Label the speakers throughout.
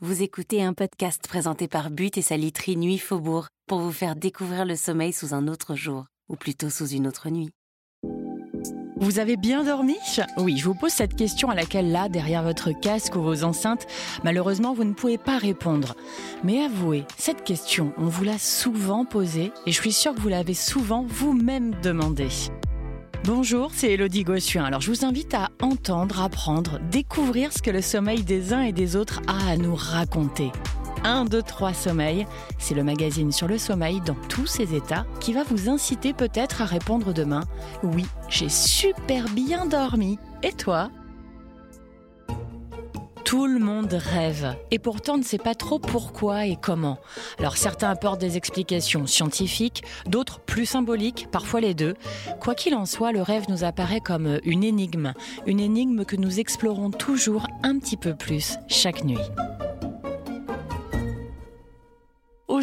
Speaker 1: Vous écoutez un podcast présenté par But et sa literie Nuit Faubourg pour vous faire découvrir le sommeil sous un autre jour, ou plutôt sous une autre nuit.
Speaker 2: Vous avez bien dormi? Oui, je vous pose cette question à laquelle là, derrière votre casque ou vos enceintes, malheureusement, vous ne pouvez pas répondre. Mais avouez, cette question, on vous l'a souvent posée et je suis sûre que vous l'avez souvent vous-même demandée. Bonjour, c'est Elodie Gossuin. Alors je vous invite à entendre, apprendre, découvrir ce que le sommeil des uns et des autres a à nous raconter. 1, 2, 3 Sommeil, c'est le magazine sur le sommeil dans tous ses états qui va vous inciter peut-être à répondre demain Oui, j'ai super bien dormi. Et toi? Tout le monde rêve et pourtant ne sait pas trop pourquoi et comment. Alors certains apportent des explications scientifiques, d'autres plus symboliques, parfois les deux. Quoi qu'il en soit, le rêve nous apparaît comme une énigme, une énigme que nous explorons toujours un petit peu plus chaque nuit.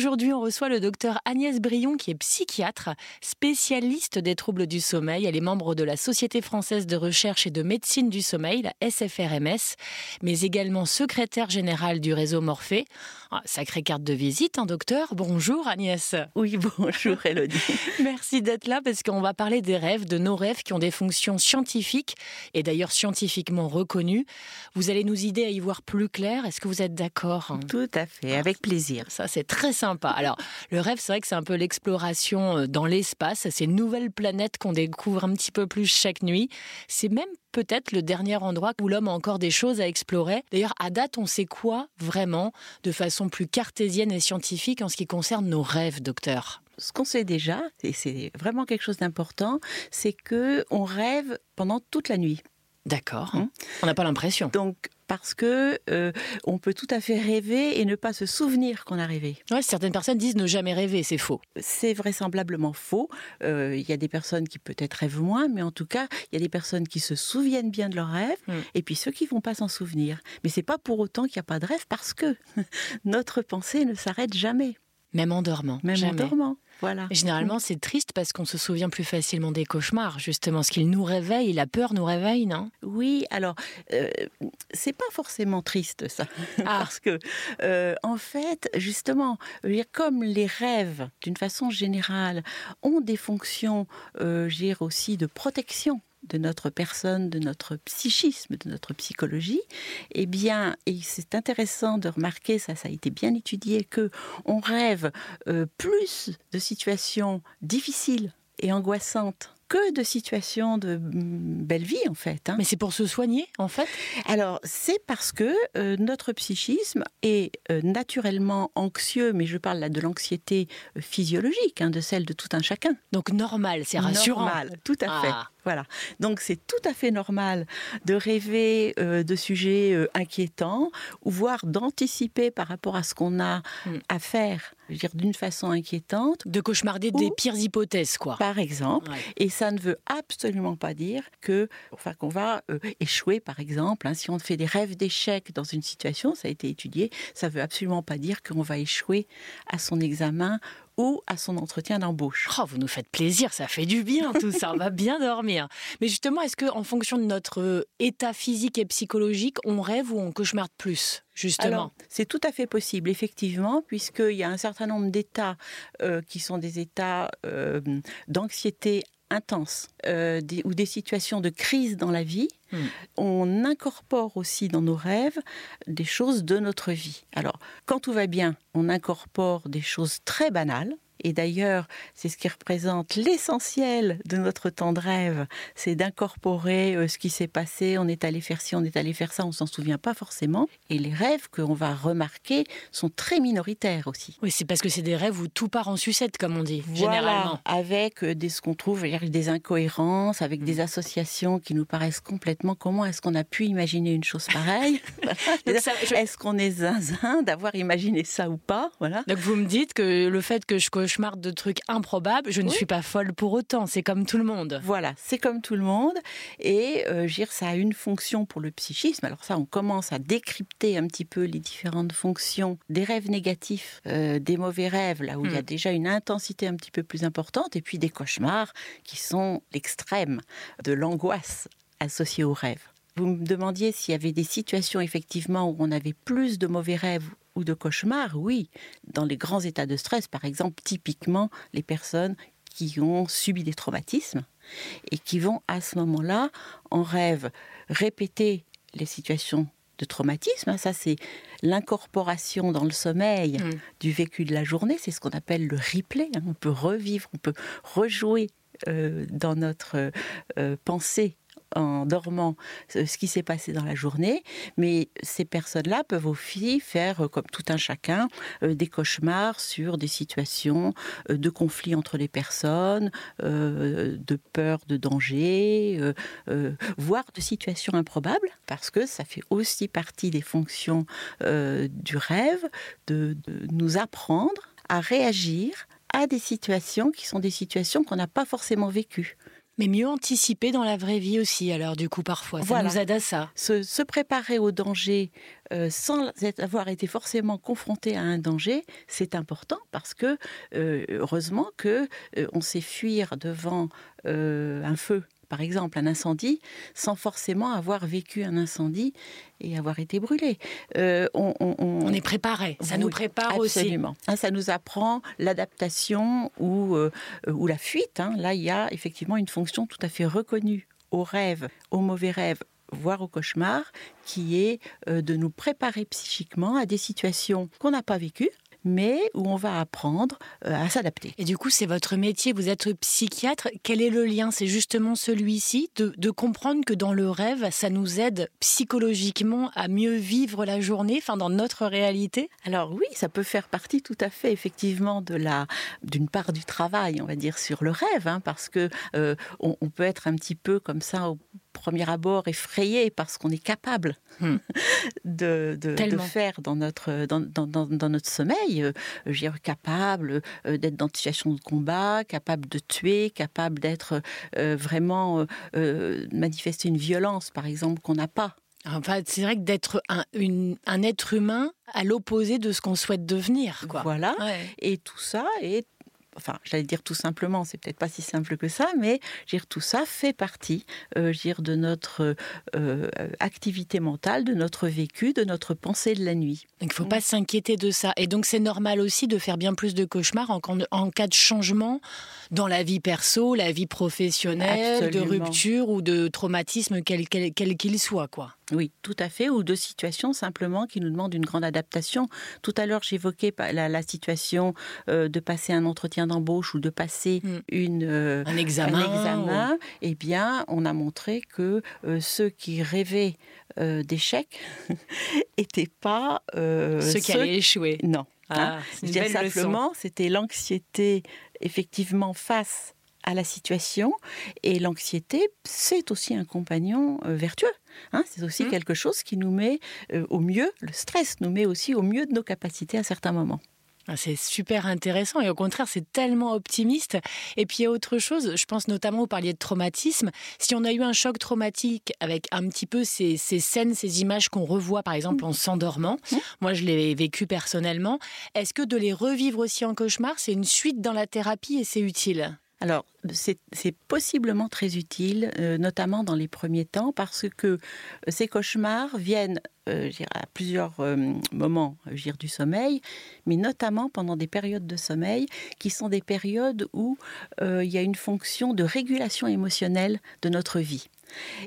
Speaker 2: Aujourd'hui, on reçoit le docteur Agnès Brion, qui est psychiatre, spécialiste des troubles du sommeil. Elle est membre de la Société française de recherche et de médecine du sommeil, la SFRMS, mais également secrétaire générale du réseau Morphée. Ah, sacrée carte de visite, hein, docteur. Bonjour Agnès.
Speaker 3: Oui, bonjour Elodie.
Speaker 2: Merci d'être là parce qu'on va parler des rêves, de nos rêves qui ont des fonctions scientifiques et d'ailleurs scientifiquement reconnues. Vous allez nous aider à y voir plus clair. Est-ce que vous êtes d'accord
Speaker 3: Tout à fait, avec plaisir.
Speaker 2: Ça, c'est très simple alors, le rêve, c'est vrai que c'est un peu l'exploration euh, dans l'espace, ces nouvelles planètes qu'on découvre un petit peu plus chaque nuit. C'est même peut-être le dernier endroit où l'homme a encore des choses à explorer. D'ailleurs, à date, on sait quoi vraiment de façon plus cartésienne et scientifique en ce qui concerne nos rêves, docteur?
Speaker 3: Ce qu'on sait déjà, et c'est vraiment quelque chose d'important, c'est que on rêve pendant toute la nuit.
Speaker 2: D'accord. Hein? On n'a pas l'impression.
Speaker 3: Donc parce que euh, on peut tout à fait rêver et ne pas se souvenir qu'on a rêvé.
Speaker 2: Ouais, certaines personnes disent ne jamais rêver, c'est faux.
Speaker 3: C'est vraisemblablement faux. Euh, il y a des personnes qui peut-être rêvent moins, mais en tout cas, il y a des personnes qui se souviennent bien de leurs rêves, hmm. et puis ceux qui vont pas s'en souvenir. Mais c'est pas pour autant qu'il n'y a pas de rêve, parce que notre pensée ne s'arrête jamais.
Speaker 2: Même en dormant.
Speaker 3: Même en dormant. Voilà.
Speaker 2: Généralement, c'est triste parce qu'on se souvient plus facilement des cauchemars, justement. Ce qu'il nous réveille, la peur nous réveille, non?
Speaker 3: Oui, alors, euh, c'est pas forcément triste, ça. Ah. parce que, euh, en fait, justement, comme les rêves, d'une façon générale, ont des fonctions, euh, aussi de protection de notre personne, de notre psychisme, de notre psychologie, eh bien, et c'est intéressant de remarquer, ça, ça a été bien étudié, que on rêve euh, plus de situations difficiles et angoissantes que de situations de mm, belle vie en fait.
Speaker 2: Hein. Mais c'est pour se soigner en fait?
Speaker 3: Alors c'est parce que euh, notre psychisme est euh, naturellement anxieux, mais je parle là de l'anxiété physiologique, hein, de celle de tout un chacun.
Speaker 2: Donc normal, c'est rassurant.
Speaker 3: Normal, tout à fait. Voilà. Donc c'est tout à fait normal de rêver euh, de sujets euh, inquiétants ou voire d'anticiper par rapport à ce qu'on a hmm. à faire, dire d'une façon inquiétante.
Speaker 2: De cauchemarder des pires hypothèses, quoi.
Speaker 3: Par exemple. Et ça ne veut absolument pas dire que, enfin, qu'on va euh, échouer, par exemple. Hein. si on fait des rêves d'échec dans une situation, ça a été étudié, ça veut absolument pas dire qu'on va échouer à son examen ou à son entretien d'embauche.
Speaker 2: Oh, vous nous faites plaisir, ça fait du bien tout ça, on va bien dormir. Mais justement, est-ce que en fonction de notre euh, état physique et psychologique, on rêve ou on cauchemarde plus Justement?
Speaker 3: C'est tout à fait possible, effectivement, puisqu'il y a un certain nombre d'états euh, qui sont des états euh, d'anxiété intense ou des situations de crise dans la vie, hmm. on incorpore aussi dans nos rêves des choses de notre vie. Alors, quand tout va bien, on incorpore des choses très banales, et d'ailleurs, c'est ce qui représente l'essentiel de notre temps de rêve, c'est d'incorporer euh, ce qui s'est passé, on est allé faire ci, on est allé faire ça, on s'en souvient pas forcément. Et les rêves qu'on va remarquer sont très minoritaires aussi.
Speaker 2: Oui, c'est parce que c'est des rêves où tout part en sucette, comme on dit, généralement.
Speaker 3: Avec euh, des, ce qu'on trouve, des incohérences, avec des mm. associations qui nous paraissent complètement. Comment est-ce qu'on a pu imaginer une chose pareille? Est-ce qu'on est zinzin d'avoir imaginé ça ou pas? Voilà.
Speaker 2: Donc vous me dites que le fait que je de trucs improbables, je ne suis pas folle pour autant. C'est comme tout le monde.
Speaker 3: Voilà, c'est comme tout le monde. Et euh, dire, ça a une fonction pour le psychisme. Alors ça, on commence à décrypter un petit peu les différentes fonctions des rêves négatifs, euh, des mauvais rêves, là où il y a hmm. déjà une intensité un petit peu plus importante, et puis des cauchemars qui sont l'extrême de l'angoisse associée aux rêves. Vous me demandiez s'il y avait des situations effectivement où on avait plus de mauvais rêves ou de cauchemars. Oui, dans les grands états de stress, par exemple, typiquement les personnes qui ont subi des traumatismes et qui vont à ce moment-là, en rêve, répéter les situations de traumatisme. Ça, c'est l'incorporation dans le sommeil
Speaker 2: Mm.
Speaker 3: du vécu de la journée. C'est ce qu'on appelle le replay. hein. On peut revivre, on peut rejouer euh, dans notre euh, pensée en dormant ce qui s'est passé dans la journée, mais ces personnes-là peuvent aussi faire, euh, comme tout un chacun, euh, des cauchemars sur des situations euh, de conflit entre les personnes, de peur, de danger, voire de situations improbables, parce que ça fait aussi partie des fonctions du rêve de, de nous apprendre à réagir à des situations qui sont des situations qu'on n'a pas forcément vécues.
Speaker 2: Mais mieux anticiper dans la vraie vie aussi, alors du coup, parfois. Ça
Speaker 3: Voilà.
Speaker 2: nous aide à ça.
Speaker 3: se, se préparer au danger euh, sans avoir été forcément confronté à un danger, c'est important parce que euh, heureusement que euh, on sait fuir devant un feu. Par exemple, un incendie, sans forcément avoir vécu un incendie et avoir été brûlé. Euh, on, on- on-
Speaker 2: On est préparé. Ça nous prépare aussi.
Speaker 3: Absolument. Hein, ça nous apprend l'adaptation ou, euh, ou la fuite. hein. Là, il y a effectivement une fonction tout à fait reconnue au rêve, au mauvais rêve, voire au cauchemar, qui est euh, de nous préparer psychiquement à des situations qu'on n'a pas vécues, mais où on va apprendre euh, à s'adapter.
Speaker 2: Et du coup, c'est votre métier, vous êtes psychiatre. Quel est le lien? C'est justement celui-ci, de, de comprendre que dans le rêve, ça nous aide psychologiquement à mieux vivre la journée, enfin dans notre réalité?
Speaker 3: Alors oui, ça peut faire partie tout à fait effectivement de la d'une part du travail, on va dire sur le rêve, hein, parce que euh, on, on peut être un petit peu comme ça au premier abord effrayé parce qu'on est capable
Speaker 2: Hmm.
Speaker 3: de, de- faire dans notre dans, dans- dans- dans notre sommeil, euh, dire, capable euh, d'être dans une situation de combat, capable de tuer, capable d'être euh, vraiment euh, euh, manifester une violence par exemple qu'on n'a pas.
Speaker 2: Enfin, c'est vrai que d'être un, une- un être humain à l'opposé de ce qu'on souhaite devenir, quoi.
Speaker 3: Voilà.
Speaker 2: Ouais.
Speaker 3: Et tout ça est, enfin, j'allais dire tout simplement, c'est peut-être pas si simple que ça, mais dire, tout ça fait partie euh, dire, de notre euh, activité mentale, de notre vécu, de notre pensée de la nuit.
Speaker 2: Donc, il ne faut pas s'inquiéter de ça. Et donc, c'est normal aussi de faire bien plus de cauchemars en, en cas de changement dans la vie perso, la vie professionnelle, de rupture ou de traumatisme, quel qu'il soit, quoi.
Speaker 3: Oui, tout à fait, ou de situations simplement qui nous demandent une grande adaptation. Tout à l'heure, j'évoquais la, la situation euh, de passer un entretien d'embauche ou de passer
Speaker 2: Mm.
Speaker 3: une, euh,
Speaker 2: Un examen.
Speaker 3: un examen, eh bien, on a montré que euh, ceux qui rêvaient euh, d'échecs n'étaient pas
Speaker 2: ceux qui allaient échouer.
Speaker 3: Non.
Speaker 2: Ah,
Speaker 3: hein. Je simplement, c'était l'anxiété effectivement face à la situation. Et l'anxiété, c'est aussi un compagnon euh, vertueux. hein. c'est aussi
Speaker 2: Mm.
Speaker 3: quelque chose qui nous met euh, au mieux, le stress nous met aussi au mieux de nos capacités à certains moments.
Speaker 2: Ah, C'est super intéressant et au contraire, c'est tellement optimiste. Et puis il y a autre chose, je pense notamment, vous parliez de traumatisme. Si on a eu un choc traumatique avec un petit peu ces, ces scènes, ces images qu'on revoit par exemple en s'endormant,
Speaker 3: Mhm.
Speaker 2: moi je l'ai vécu personnellement, est-ce que de les revivre aussi en cauchemar, c'est une suite dans la thérapie et c'est utile?
Speaker 3: Alors, c'est possiblement très utile, euh, notamment dans les premiers temps, parce que euh, ces cauchemars viennent euh, à plusieurs moments dirais, du sommeil, mais notamment pendant des périodes de sommeil qui sont des périodes où il y a une fonction de régulation émotionnelle de notre vie.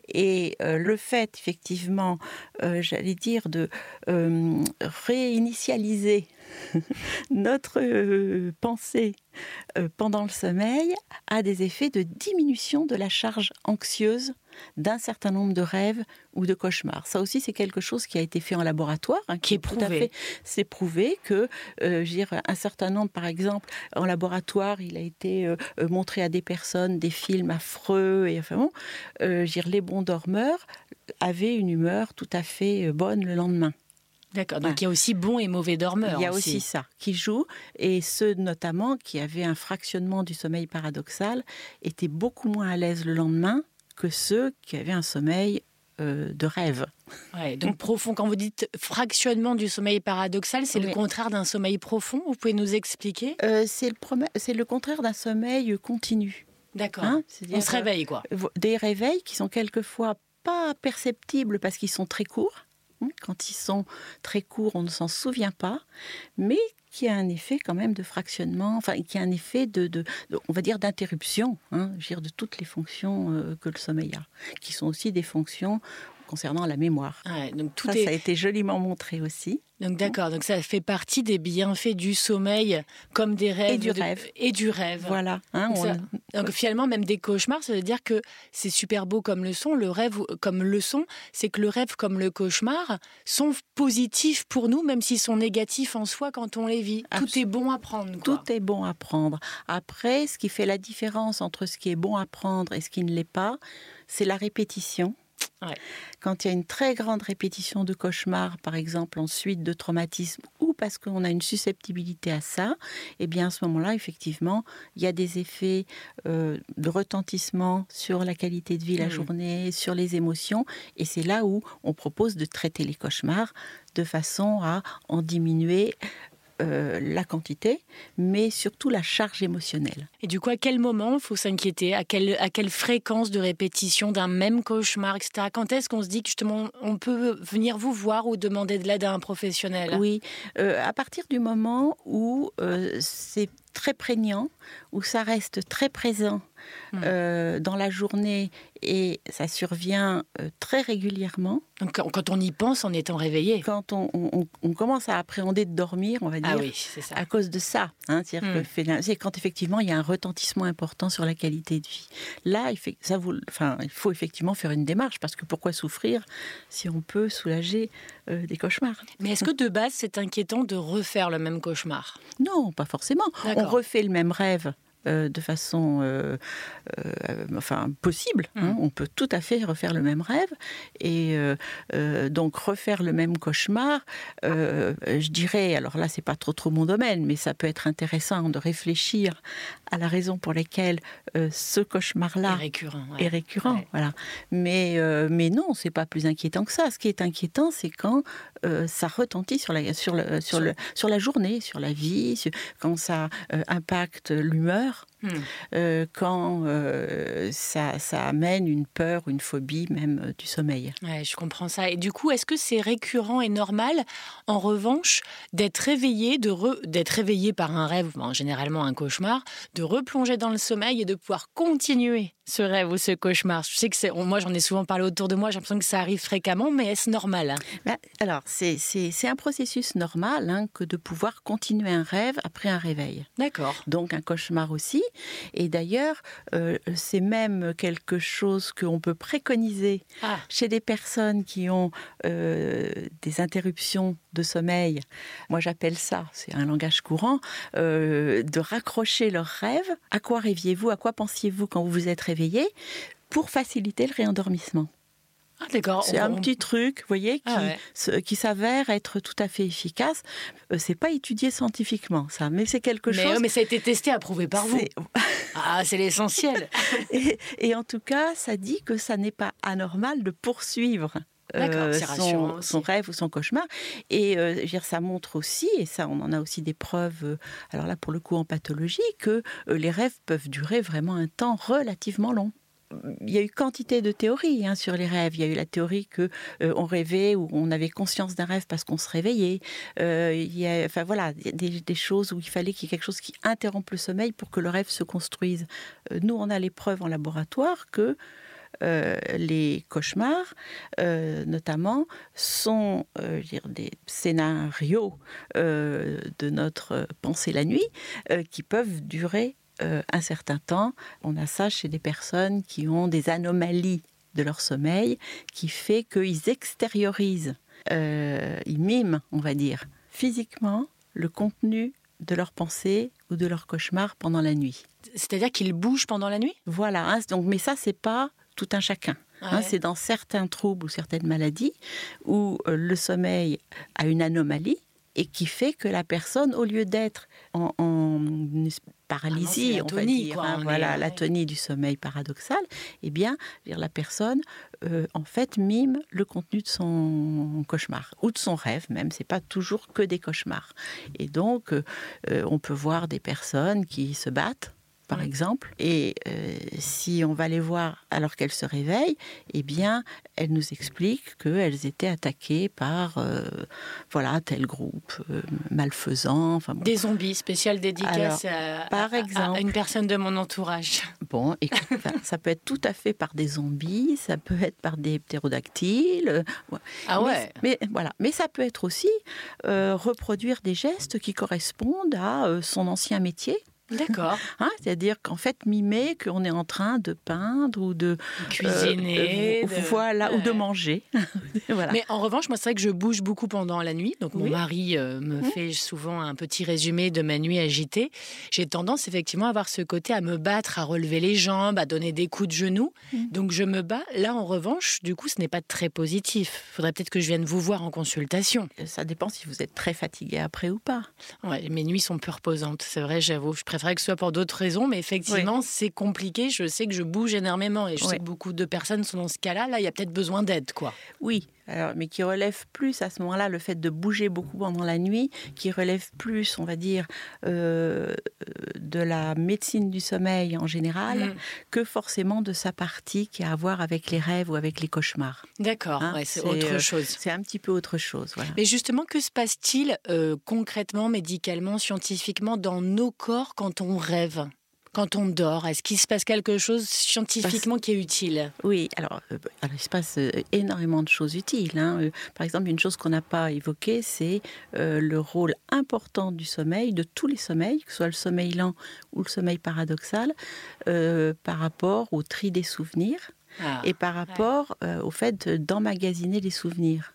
Speaker 3: Et le fait, effectivement, j'allais dire, de réinitialiser notre euh, pensée euh, pendant le sommeil a des effets de diminution de la charge anxieuse d'un certain nombre de rêves ou de cauchemars. Ça aussi, c'est quelque chose qui a été fait en laboratoire, hein,
Speaker 2: Qui est
Speaker 3: tout à
Speaker 2: prouvé.
Speaker 3: fait- C'est prouvé que, euh, je veux dire, un certain nombre, par exemple, en laboratoire, il a été euh, montré à des personnes des films affreux et enfin bon, euh, je veux dire, les bons dormeurs avaient une humeur tout à fait bonne le lendemain.
Speaker 2: D'accord, donc
Speaker 3: Ouais.
Speaker 2: il y a aussi bons et mauvais dormeurs.
Speaker 3: Il y a aussi ça qui joue, et ceux notamment qui avaient un fractionnement du sommeil paradoxal étaient beaucoup moins à l'aise le lendemain que ceux qui avaient un sommeil euh, de rêve.
Speaker 2: Ouais, donc profond, quand vous dites fractionnement du sommeil paradoxal, c'est le contraire d'un sommeil profond. Vous pouvez nous expliquer?
Speaker 3: Euh, c'est le, contraire d'un sommeil continu.
Speaker 2: D'accord.
Speaker 3: hein?
Speaker 2: On se réveille, quoi.
Speaker 3: Des réveils qui sont quelquefois pas perceptibles parce qu'ils sont très courts. Hein, quand ils sont très courts, on ne s'en souvient pas, mais qui a un effet quand même de fractionnement, enfin qui a un effet de, on va dire d'interruption, hein, de toutes les fonctions euh, que le sommeil a, qui sont aussi des fonctions concernant la mémoire. donc tout ça, ça a été joliment montré aussi.
Speaker 2: Donc d'accord, donc ça fait partie des bienfaits du sommeil, comme des rêves
Speaker 3: et du rêve
Speaker 2: et du rêve.
Speaker 3: Voilà.
Speaker 2: Hein, donc, finalement, même des cauchemars, ça veut dire que c'est super beau comme le son. Le rêve comme le son, c'est que le rêve comme le cauchemar sont positifs pour nous, même s'ils sont négatifs en soi quand on les vit. Tout est bon à prendre.
Speaker 3: Tout est bon à prendre. Après, ce qui fait la différence entre ce qui est bon à prendre et ce qui ne l'est pas, c'est la répétition. Quand il y a une très grande répétition de cauchemars, par exemple en suite de traumatisme, ou parce qu'on a une susceptibilité à ça, eh bien à ce moment-là, effectivement, il y a des effets euh, de retentissement sur la qualité de vie la mmh. journée, sur les émotions, et c'est là où on propose de traiter les cauchemars de façon à en diminuer euh, la quantité, mais surtout la charge émotionnelle.
Speaker 2: Et du coup, à quel moment faut s'inquiéter? À quelle, à quelle fréquence de répétition d'un même cauchemar, etc. Quand est-ce qu'on se dit que justement on peut venir vous voir ou demander de l'aide à un professionnel?
Speaker 3: Oui, euh, à partir du moment où euh, c'est très prégnant, où ça reste très présent hmm. euh, dans la journée et ça survient euh, très régulièrement.
Speaker 2: Donc, quand on y pense en étant réveillé
Speaker 3: Quand on, commence à appréhender de dormir, on va
Speaker 2: ah
Speaker 3: dire, à cause de ça. Hein, hmm. C'est quand effectivement il y a un retentissement important sur la qualité de vie. Là, il, ça vous, enfin, il faut effectivement faire une démarche parce que pourquoi souffrir si on peut soulager euh, des cauchemars?
Speaker 2: Mais est-ce que de base c'est inquiétant de refaire le même cauchemar?
Speaker 3: Non, pas forcément. On refait le même rêve euh, de façon euh, euh, enfin, possible. Hein. Mm. On peut tout à fait refaire le même rêve et donc refaire le même cauchemar. je dirais, alors là, c'est pas trop trop mon domaine, mais ça peut être intéressant de réfléchir à la raison pour laquelle ce cauchemar-là
Speaker 2: est récurrent.
Speaker 3: Est récurrent voilà. Mais, mais non, c'est pas plus inquiétant que ça. Ce qui est inquiétant, c'est quand ça retentit sur la, sur, le, sur, le, sur la journée, sur la vie, quand ça impacte l'humeur bonheur. Hmm. Euh, quand euh, ça, amène une peur, une phobie même euh, du sommeil.
Speaker 2: Ouais, je comprends ça. Et du coup, est-ce que c'est récurrent et normal, en revanche, d'être réveillé, de d'être réveillé par un rêve, généralement un cauchemar, de replonger dans le sommeil et de pouvoir continuer ce rêve ou ce cauchemar? Je sais que c'est, moi j'en ai souvent parlé autour de moi, j'ai l'impression que ça arrive fréquemment, mais est-ce normal?
Speaker 3: Bah, Alors c'est, un processus normal hein, que de pouvoir continuer un rêve après un réveil.
Speaker 2: D'accord.
Speaker 3: Donc un cauchemar aussi. Et d'ailleurs, euh, c'est même quelque chose qu'on peut préconiser ah. chez des personnes qui ont euh, des interruptions de sommeil. Moi j'appelle ça, c'est un langage courant, euh, de raccrocher leur rêve. À quoi rêviez-vous? À quoi pensiez-vous quand vous vous êtes réveillé? Pour faciliter le réendormissement.
Speaker 2: D'accord.
Speaker 3: C'est un petit truc, vous voyez, ah, qui, s'avère être tout à fait efficace. Euh, c'est pas étudié scientifiquement, ça, mais c'est quelque chose.
Speaker 2: Mais ça a été testé, approuvé par vous. ah, c'est l'essentiel.
Speaker 3: et, en tout cas, ça dit que ça n'est pas anormal de poursuivre euh, son, rêve ou son cauchemar. Et euh, dire, ça montre aussi, et ça on en a aussi des preuves, euh, alors là pour le coup en pathologie, que les rêves peuvent durer vraiment un temps relativement long il y a eu quantité de théories hein, sur les rêves. Il y a eu la théorie que on rêvait ou on avait conscience d'un rêve parce qu'on se réveillait. il y a, enfin voilà, des, des, choses où il fallait qu'il y ait quelque chose qui interrompe le sommeil pour que le rêve se construise. nous, on a les preuves en laboratoire que euh, les cauchemars, euh, notamment, sont euh, des scénarios de notre pensée la nuit qui peuvent durer un certain temps. On a ça chez des personnes qui ont des anomalies de leur sommeil qui fait qu'ils extériorisent, ils miment, on va dire, physiquement le contenu de leur pensée ou de leur cauchemar pendant la nuit.
Speaker 2: C'est-à-dire qu'ils bougent pendant la nuit?
Speaker 3: Voilà. Hein, donc, mais ça, c'est pas tout un chacun. Hein, c'est dans certains troubles ou certaines maladies où euh, le sommeil a une anomalie et qui fait que la personne, au lieu d'être en, paralysie, ah on va dire, hein, voilà, l'atonie du sommeil paradoxal, eh bien, la personne, euh, en fait, mime le contenu de son cauchemar ou de son rêve même. C'est pas toujours que des cauchemars. Et donc, euh, on peut voir des personnes qui se battent par exemple. Et euh, si on va les voir alors qu'elles se réveillent, eh bien, elles nous expliquent qu'elles étaient attaquées par euh, voilà tel groupe euh, malfaisant. Enfin,
Speaker 2: Des zombies, spécial dédicace à,
Speaker 3: par exemple,
Speaker 2: une personne de mon entourage.
Speaker 3: Bon, ça peut être tout à fait par des zombies, ça peut être par des ptérodactyles.
Speaker 2: Ah ouais.
Speaker 3: Mais, voilà, mais ça peut être aussi reproduire des gestes qui correspondent à son ancien métier.
Speaker 2: D'accord.
Speaker 3: Hein, c'est-à-dire qu'en fait, mimer qu'on est en train de peindre ou de
Speaker 2: cuisiner,
Speaker 3: euh, voilà, ou de manger.
Speaker 2: voilà. Mais en revanche, moi, c'est vrai que je bouge beaucoup pendant la nuit. Donc, mon mari euh, me fait souvent un petit résumé de ma nuit agitée. J'ai tendance effectivement à avoir ce côté à me battre, à relever les jambes, à donner des coups de genoux. Mmh. Donc, je me bats. Là, en revanche, du coup, ce n'est pas très positif. Il faudrait peut-être que je vienne vous voir en consultation.
Speaker 3: Ça dépend si vous êtes très fatigué après ou pas.
Speaker 2: Ouais, mes nuits sont peu reposantes. C'est vrai, j'avoue. Je préférerais que ce soit pour d'autres raisons, mais effectivement, c'est compliqué. Je sais que je bouge énormément et je sais que beaucoup de personnes sont dans ce cas-là. Là, il y a peut-être besoin d'aide, quoi.
Speaker 3: Oui, alors, mais qui relève plus à ce moment-là le fait de bouger beaucoup pendant la nuit, qui relève plus, on va dire, euh, de la médecine du sommeil en général, mm. que forcément de sa partie qui a à voir avec les rêves ou avec les cauchemars.
Speaker 2: D'accord, hein, c'est autre euh, chose.
Speaker 3: C'est un petit peu autre chose. Voilà.
Speaker 2: Mais justement, que se passe-t-il euh, concrètement, médicalement, scientifiquement dans nos corps quand on rêve quand on dort Est-ce qu'il se passe quelque chose scientifiquement qui est utile?
Speaker 3: Oui, alors, euh, il se passe euh, énormément de choses utiles. Hein. Euh, par exemple, une chose qu'on n'a pas évoquée, c'est le rôle important du sommeil, de tous les sommeils, que ce soit le sommeil lent ou le sommeil paradoxal, par rapport au tri des souvenirs. Ah, et par rapport au fait d'emmagasiner les souvenirs.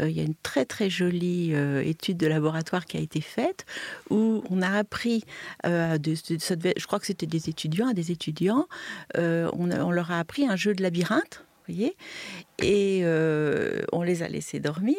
Speaker 3: Euh, il y a une très très jolie euh, étude de laboratoire qui a été faite où on a appris, euh, je crois que c'était des étudiants, des étudiants, on, leur a appris un jeu de labyrinthe, vous voyez, et on les a laissés dormir.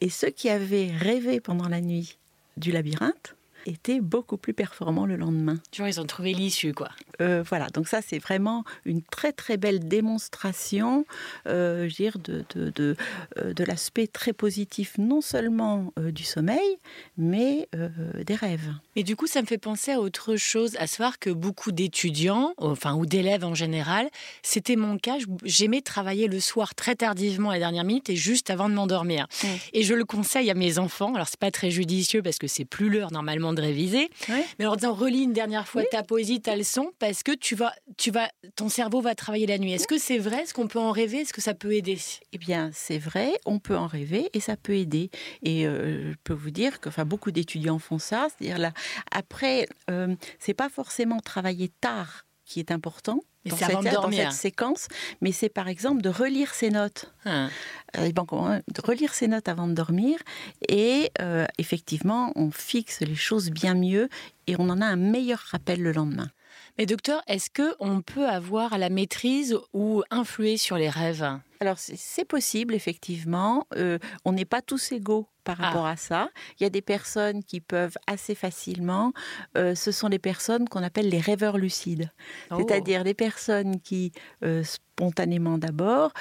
Speaker 3: et ceux qui avaient rêvé pendant la nuit du labyrinthe, étaient beaucoup plus performants le lendemain.
Speaker 2: Tu vois, ils ont trouvé l'issue, quoi.
Speaker 3: Euh, voilà, donc ça, c'est vraiment une très, très belle démonstration, euh, je dire, de, de, de, euh, de l'aspect très positif, non seulement euh, du sommeil, mais des rêves.
Speaker 2: Et du coup, ça me fait penser à autre chose, à savoir que beaucoup d'étudiants, enfin, ou d'élèves en général, c'était mon cas, j'aimais travailler le soir très tardivement à la dernière minute et juste avant de m'endormir. Et je le conseille à mes enfants, alors c'est pas très judicieux parce que c'est plus l'heure normalement de réviser. Mais en disant relis une dernière fois ta poésie, ta leçon, parce que tu vas, tu vas, ton cerveau va travailler la nuit. Est-ce que c'est vrai? Est-ce qu'on peut en rêver? Est-ce que ça peut aider?
Speaker 3: Eh bien, c'est vrai, on peut en rêver et ça peut aider. Et euh, je peux vous dire que, enfin, beaucoup d'étudiants font ça. C'est-à-dire là, après, euh, c'est pas forcément travailler tard qui est important dans, cette, séquence, mais c'est par exemple de relire ses notes. Ah. Euh, de relire ses notes avant de dormir et euh, effectivement, on fixe les choses bien mieux et on en a un meilleur rappel le lendemain.
Speaker 2: Mais docteur, est-ce que on peut avoir la maîtrise ou influer sur les rêves?
Speaker 3: Alors c'est possible effectivement. Euh, on n'est pas tous égaux par ah. rapport à ça. Il y a des personnes qui peuvent assez facilement. Euh, ce sont les personnes qu'on appelle les rêveurs lucides, oh. c'est-à-dire des personnes qui euh, spontanément d'abord,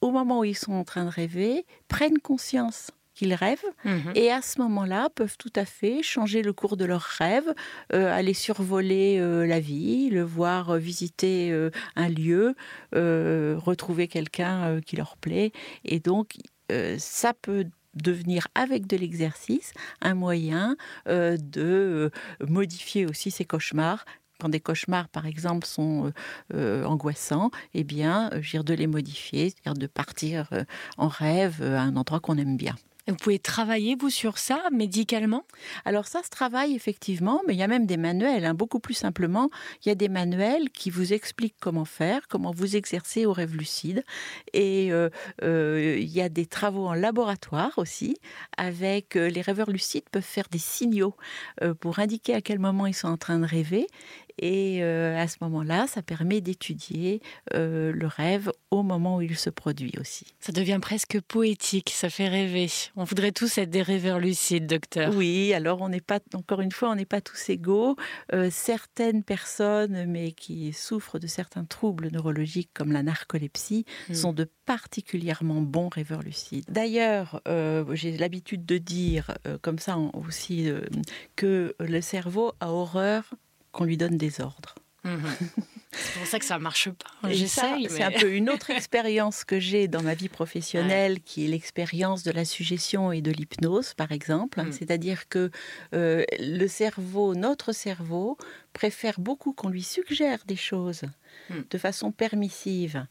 Speaker 3: au moment où ils sont en train de rêver, prennent conscience qu'ils rêvent mhm. et à ce moment-là peuvent tout à fait changer le cours de leurs rêves, euh, aller survoler euh, la vie, le voir euh, visiter un lieu, retrouver quelqu'un qui leur plaît et donc ça peut devenir avec de l'exercice un moyen de modifier aussi ses cauchemars quand des cauchemars, par exemple, sont angoissants, eh bien, de les modifier, c'est-à-dire de partir en rêve à un endroit qu'on aime bien.
Speaker 2: Vous pouvez travailler, vous, sur ça, médicalement?
Speaker 3: Alors ça se travaille effectivement, mais il y a même des manuels. Hein. Beaucoup plus simplement, il y a des manuels qui vous expliquent comment faire, comment vous exercer au rêve lucide. Et euh, euh, il y a des travaux en laboratoire aussi, avec euh, les rêveurs lucides peuvent faire des signaux pour indiquer à quel moment ils sont en train de rêver. Et euh, à ce moment-là, ça permet d'étudier euh, le rêve au moment où il se produit aussi.
Speaker 2: Ça devient presque poétique, ça fait rêver. On voudrait tous être des rêveurs lucides, docteur.
Speaker 3: Oui, alors on n'est pas, encore une fois, on n'est pas tous égaux. Euh, certaines personnes, mais qui souffrent de certains troubles neurologiques comme la narcolepsie, hmm. sont de particulièrement bons rêveurs lucides. D'ailleurs, j'ai l'habitude de dire, comme ça aussi, que le cerveau a horreur qu'on lui donne des ordres.
Speaker 2: Mhm. C'est pour ça que ça marche pas.
Speaker 3: J'essaye. C'est un peu une autre expérience que j'ai dans ma vie professionnelle, qui est l'expérience de la suggestion et de l'hypnose, par exemple. Mm. C'est-à-dire que euh, le cerveau, notre cerveau, préfère beaucoup qu'on lui suggère des choses mm. de façon permissive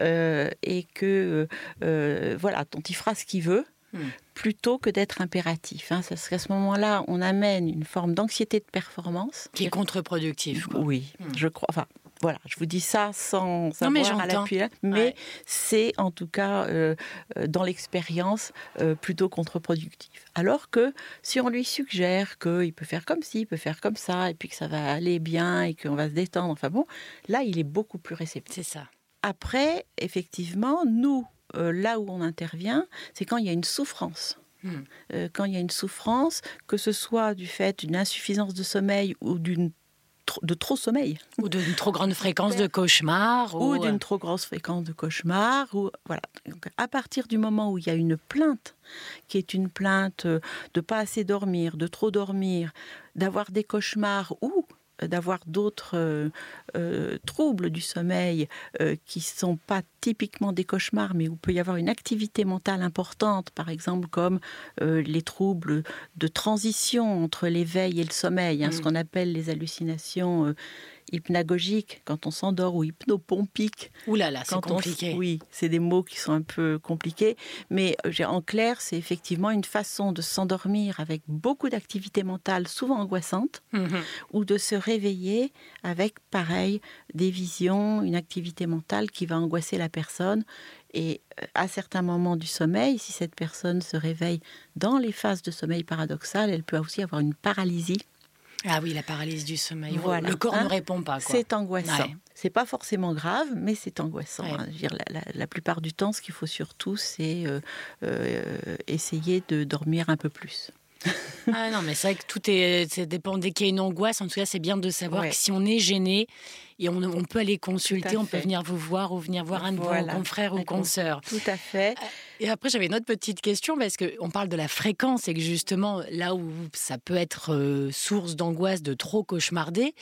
Speaker 3: euh, et que euh, voilà, dont il fera ce qu'il veut. Mm. plutôt que d'être impératif. Hein. Parce qu'à ce moment-là, on amène une forme d'anxiété de performance.
Speaker 2: Qui est contre-productif.
Speaker 3: Oui, je crois. Enfin, voilà, je vous dis ça sans savoir à l'appui, hein. mais c'est en tout cas euh, euh, dans l'expérience euh, plutôt contre-productif. Alors que si on lui suggère qu'il peut faire comme ci, il peut faire comme ça, et puis que ça va aller bien et qu'on va se détendre, enfin bon, là il est beaucoup plus réceptif.
Speaker 2: C'est ça.
Speaker 3: Après, effectivement, nous, là où on intervient, c'est quand il y a une souffrance. Hmm. quand il y a une souffrance, que ce soit du fait d'une insuffisance de sommeil ou d'une de trop sommeil.
Speaker 2: Ou d'une trop grande fréquence de cauchemars.
Speaker 3: Ou, d'une trop grosse fréquence de cauchemars. Ou, voilà. à partir du moment où il y a une plainte, qui est une plainte de pas assez dormir, de trop dormir, d'avoir des cauchemars ou d'avoir d'autres euh, euh, troubles du sommeil euh, qui ne sont pas typiquement des cauchemars, mais où peut y avoir une activité mentale importante, par exemple comme les troubles de transition entre l'éveil et le sommeil, hein, ce mm. qu'on appelle les hallucinations hypnagogique quand on s'endort ou hypnopompique.
Speaker 2: Ouh là là, c'est compliqué.
Speaker 3: oui, c'est des mots qui sont un peu compliqués, mais euh, en clair, c'est effectivement une façon de s'endormir avec beaucoup d'activité mentale, souvent angoissante, mhm. ou de se réveiller avec, pareil, des visions, une activité mentale qui va angoisser la personne. Et euh, à certains moments du sommeil, si cette personne se réveille dans les phases de sommeil paradoxal, elle peut aussi avoir une paralysie
Speaker 2: ah oui, la paralysie du sommeil. Voilà. Le corps ne hein répond pas.
Speaker 3: C'est angoissant. C'est pas forcément grave, mais c'est angoissant. Hein. dire, la, plupart du temps, ce qu'il faut surtout, c'est euh, euh, essayer de dormir un peu plus.
Speaker 2: ah non, mais c'est vrai que tout est, ça dépend dès qu'il y a une angoisse. En tout cas, c'est bien de savoir que si on est gêné, et on, peut aller consulter, on peut venir vous voir ou venir voir un de vos confrères ou consoeurs.
Speaker 3: Tout à fait. Euh,
Speaker 2: et après, j'avais une autre petite question parce qu'on parle de la fréquence et que justement, là où ça peut être euh, source d'angoisse de trop cauchemarder,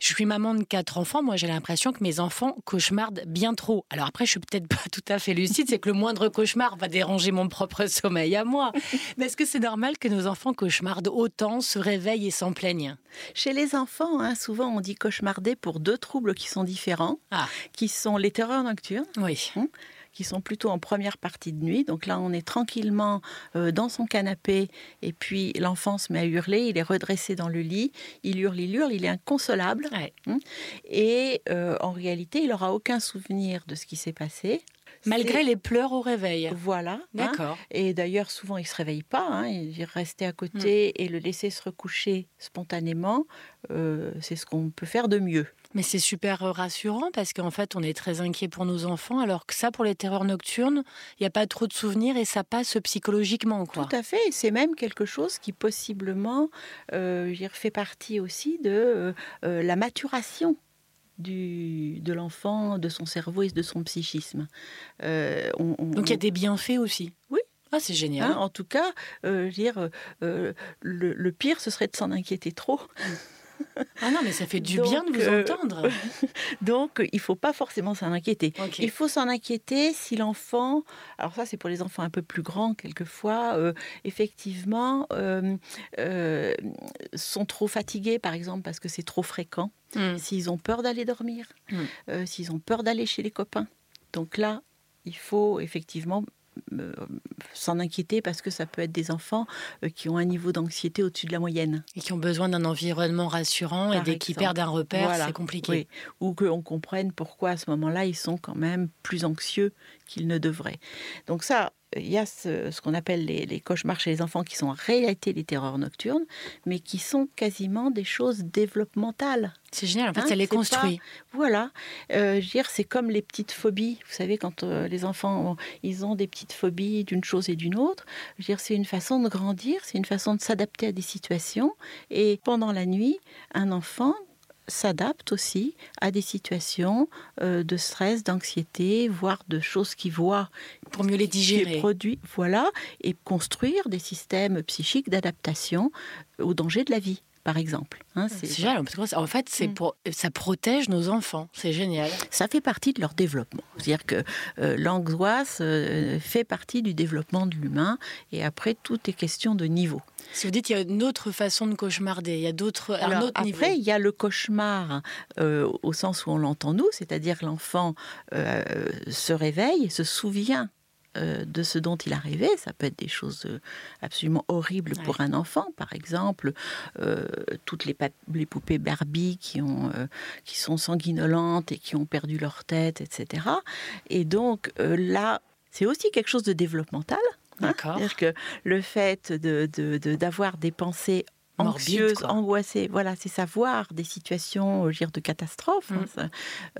Speaker 2: je suis maman de quatre enfants. Moi, j'ai l'impression que mes enfants cauchemardent bien trop. Alors après, je suis peut-être pas tout à fait lucide. C'est que le moindre cauchemar va déranger mon propre sommeil à moi. Mais est-ce que c'est normal que nos enfants cauchemardent autant, se réveillent et s'en plaignent?
Speaker 3: Chez les enfants, hein, souvent on dit cauchemarder pour deux troubles qui sont différents, ah. qui sont les terreurs nocturnes.
Speaker 2: Oui.
Speaker 3: Hein, qui sont plutôt en première partie de nuit. Donc là, on est tranquillement euh, dans son canapé et puis l'enfant se met à hurler, il est redressé dans le lit, il hurle, il hurle, il est inconsolable. Hein. et euh, en réalité, il n'aura aucun souvenir de ce qui s'est passé.
Speaker 2: Malgré les pleurs au réveil.
Speaker 3: Voilà. Hein.
Speaker 2: D'accord.
Speaker 3: et d'ailleurs, souvent, il ne se réveille pas. Hein, il rester à côté hmm. et le laisser se recoucher spontanément, euh, c'est ce qu'on peut faire de mieux.
Speaker 2: Mais c'est super rassurant parce qu'en fait, on est très inquiet pour nos enfants, alors que ça, pour les terreurs nocturnes, il n'y a pas trop de souvenirs et ça passe psychologiquement. Quoi.
Speaker 3: Tout à fait. C'est même quelque chose qui possiblement euh, fait partie aussi de euh, euh, la maturation du, de l'enfant, de son cerveau et de son psychisme.
Speaker 2: Euh, Donc il y a des bienfaits aussi.
Speaker 3: Oui.
Speaker 2: Ah, c'est génial.
Speaker 3: Hein, en tout cas, dire, le, le, pire, ce serait de s'en inquiéter trop.
Speaker 2: Ah non, mais ça fait du bien de vous euh, entendre.
Speaker 3: donc, il ne faut pas forcément s'en inquiéter. Il faut s'en inquiéter si l'enfant, alors ça c'est pour les enfants un peu plus grands quelquefois, euh, effectivement, euh, sont trop fatigués, par exemple, parce que c'est trop fréquent, hmm. s'ils ont peur d'aller dormir, hmm. s'ils ont peur d'aller chez les copains. Donc là, il faut effectivement s'en inquiéter parce que ça peut être des enfants euh, qui ont un niveau d'anxiété au-dessus de la moyenne.
Speaker 2: Et qui ont besoin d'un environnement rassurant et dès qu'ils perdent un repère, c'est compliqué.
Speaker 3: Ou qu'on comprenne pourquoi à ce moment-là, ils sont quand même plus anxieux qu'ils ne devraient. Donc ça, il y a ce, qu'on appelle les, cauchemars chez les enfants qui sont en réalité les terreurs nocturnes, mais qui sont quasiment des choses développementales.
Speaker 2: C'est génial, en fait, hein, ça les construit.
Speaker 3: voilà, euh, je veux dire, c'est comme les petites phobies. Vous savez, quand euh, les enfants, ils ont des petites phobies d'une chose et d'une autre, je veux dire, c'est une façon de grandir, c'est une façon de s'adapter à des situations. Et pendant la nuit, un enfant s'adapte aussi à des situations euh, de stress, d'anxiété, voire de choses qu'il voit
Speaker 2: pour mieux les digérer.
Speaker 3: Voilà, et construire des systèmes psychiques d'adaptation au danger de la vie. Par exemple.
Speaker 2: Hein, c'est génial. En fait, c'est mm. pour, ça protège nos enfants. C'est génial.
Speaker 3: Ça fait partie de leur développement. C'est-à-dire que euh, l'angoisse euh, fait partie du développement de l'humain. Et après, tout est question de niveau.
Speaker 2: Si vous dites qu'il y a une autre façon de cauchemarder, il y a d'autres,
Speaker 3: après, il y a le cauchemar euh, au sens où on l'entend nous, c'est-à-dire l'enfant se réveille se souvient euh, de ce dont il a rêvé. Ça peut être des choses euh, absolument horribles pour un enfant, par exemple, euh, toutes les, les, poupées Barbie qui, ont, qui sont sanguinolentes et qui ont perdu leur tête, etc. Et donc là, c'est aussi quelque chose de développemental. Hein. C'est-à-dire que le fait d'avoir de, de, des pensées anxieuse, angoissée. Voilà, c'est savoir des situations, dire, de catastrophe. Hein, mm.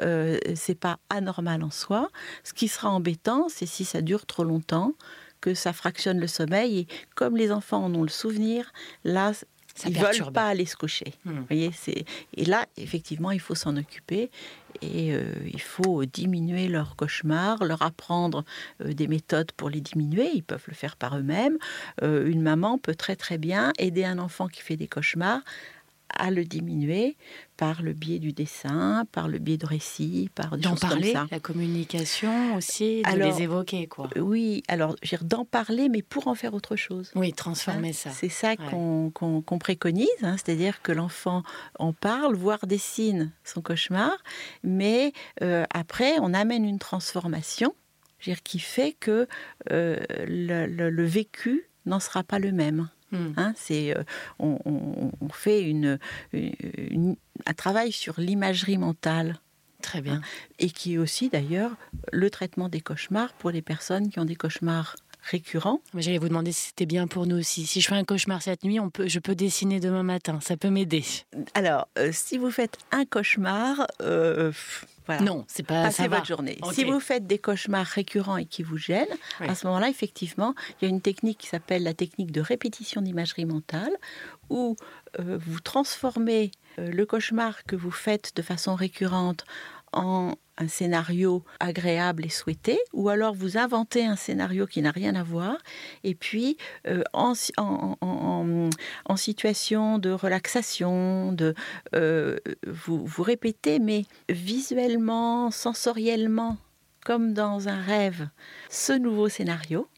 Speaker 3: euh, c'est pas anormal en soi. Ce qui sera embêtant, c'est si ça dure trop longtemps, que ça fractionne le sommeil. Et comme les enfants en ont le souvenir, là, ils ne veulent pas aller se coucher. Hmm. voyez, c'est et là effectivement il faut s'en occuper et euh, il faut diminuer leurs cauchemars, leur apprendre euh, des méthodes pour les diminuer. Ils peuvent le faire par eux-mêmes. Euh, une maman peut très très bien aider un enfant qui fait des cauchemars à le diminuer par le biais du dessin, par le biais de récits, par des choses
Speaker 2: parler,
Speaker 3: comme ça.
Speaker 2: la communication aussi, de les évoquer quoi.
Speaker 3: Euh, oui, alors d'en parler, mais pour en faire autre chose.
Speaker 2: Oui, transformer hein, ça.
Speaker 3: C'est ça qu'on préconise, hein, c'est-à-dire que l'enfant en parle, voire dessine son cauchemar, mais euh, après on amène une transformation, qui fait que euh, le vécu n'en sera pas le même. Hmm. Hein, c'est, euh, on, fait une, un travail sur l'imagerie mentale.
Speaker 2: Très bien. Hein,
Speaker 3: et qui est aussi d'ailleurs le traitement des cauchemars pour les personnes qui ont des cauchemars récurrents.
Speaker 2: J'allais vous demander si c'était bien pour nous aussi. Si je fais un cauchemar cette nuit, on peut, je peux dessiner demain matin. Ça peut m'aider.
Speaker 3: Alors, euh, si vous faites un cauchemar, euh,
Speaker 2: non, c'est pas
Speaker 3: Passez votre journée. Si vous faites des cauchemars récurrents et qui vous gênent, à ce moment-là, effectivement, il y a une technique qui s'appelle la technique de répétition d'imagerie mentale, où euh, vous transformez euh, le cauchemar que vous faites de façon récurrente en un scénario agréable et souhaité, ou alors vous inventez un scénario qui n'a rien à voir, et puis euh, en, en, situation de relaxation, de, euh, vous, vous répétez, mais visuellement, sensoriellement, comme dans un rêve, ce nouveau scénario,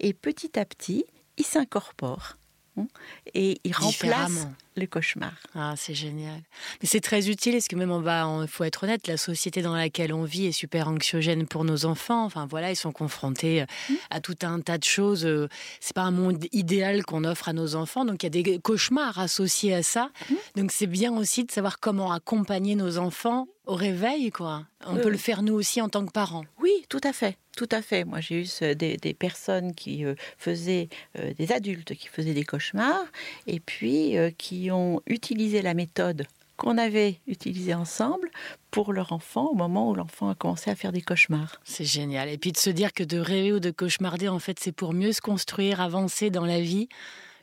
Speaker 3: et petit à petit, il s'incorpore hein, et il remplace le cauchemar.
Speaker 2: Ah, c'est génial. Mais c'est très utile, parce que même on va, il faut être honnête, la société dans laquelle on vit est super anxiogène pour nos enfants. Enfin voilà, ils sont confrontés mmh. à tout un tas de choses. Euh, c'est pas un monde idéal qu'on offre à nos enfants, donc il y a des cauchemars associés à ça. Mmh. Donc c'est bien aussi de savoir comment accompagner nos enfants au réveil, quoi. On peut le faire nous aussi en tant que parents.
Speaker 3: Oui, tout à fait. Tout à fait. Moi, j'ai eu des, personnes qui euh, faisaient, euh, des adultes qui faisaient des cauchemars et puis qui ont utilisé la méthode qu'on avait utilisée ensemble pour leur enfant au moment où l'enfant a commencé à faire des cauchemars.
Speaker 2: C'est génial. Et puis de se dire que de rêver ou de cauchemarder, en fait, c'est pour mieux se construire, avancer dans la vie.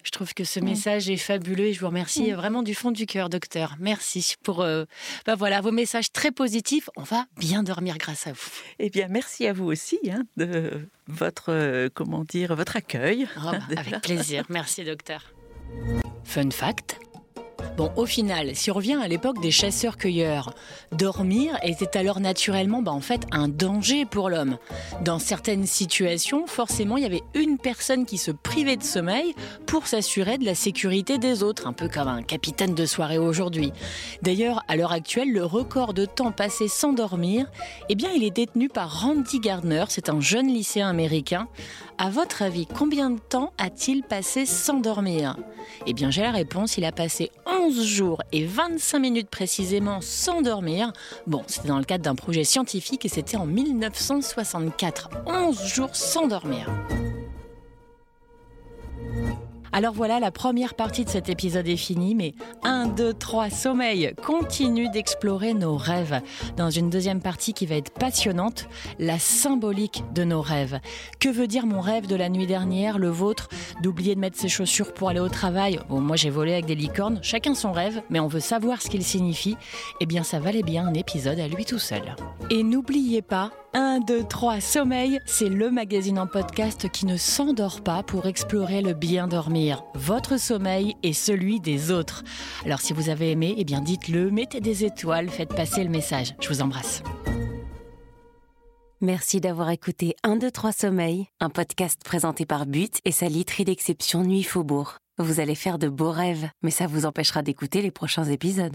Speaker 2: Je trouve que ce message est fabuleux et je vous remercie vraiment du fond du cœur, docteur. Merci pour euh, bah voilà, vos messages très positifs. On va bien dormir grâce à vous.
Speaker 3: Eh bien, merci à vous aussi hein, de votre, euh, comment dire, votre accueil.
Speaker 2: Oh, avec plaisir. Merci, docteur. Fun fact Bon, au final, si on revient à l'époque des chasseurs-cueilleurs, dormir était alors naturellement bah, en fait un danger pour l'homme. Dans certaines situations, forcément, il y avait une personne qui se privait de sommeil pour s'assurer de la sécurité des autres, un peu comme un capitaine de soirée aujourd'hui. D'ailleurs, à l'heure actuelle, le record de temps passé sans dormir, eh bien, il est détenu par Randy Gardner, c'est un jeune lycéen américain. À votre avis, combien de temps a-t-il passé sans dormir? Eh bien, j'ai la réponse, il a passé 11 jours et 25 minutes précisément sans dormir. Bon, c'était dans le cadre d'un projet scientifique et c'était en 1964. 11 jours sans dormir. Alors voilà, la première partie de cet épisode est finie, mais un 1, 2, 3, sommeil continue d'explorer nos rêves. Dans une deuxième partie qui va être passionnante, la symbolique de nos rêves. Que veut dire mon rêve de la nuit dernière, le vôtre, d'oublier de mettre ses chaussures pour aller au travail? Moi j'ai volé avec des licornes, chacun son rêve, mais on veut savoir ce qu'il signifie. Eh bien, ça valait bien un épisode à lui tout seul. Et n'oubliez pas, 1, 2, 3, Sommeil, c'est le magazine en podcast qui ne s'endort pas pour explorer le bien dormir, votre sommeil et celui des autres. Alors si vous avez aimé, eh bien dites-le, mettez des étoiles, faites passer le message. Je vous embrasse.
Speaker 1: Merci d'avoir écouté 1, 2, 3 Sommeil, un podcast présenté par But et sa literie d'exception Nuit Faubourg. Vous allez faire de beaux rêves, mais ça vous empêchera d'écouter les prochains épisodes.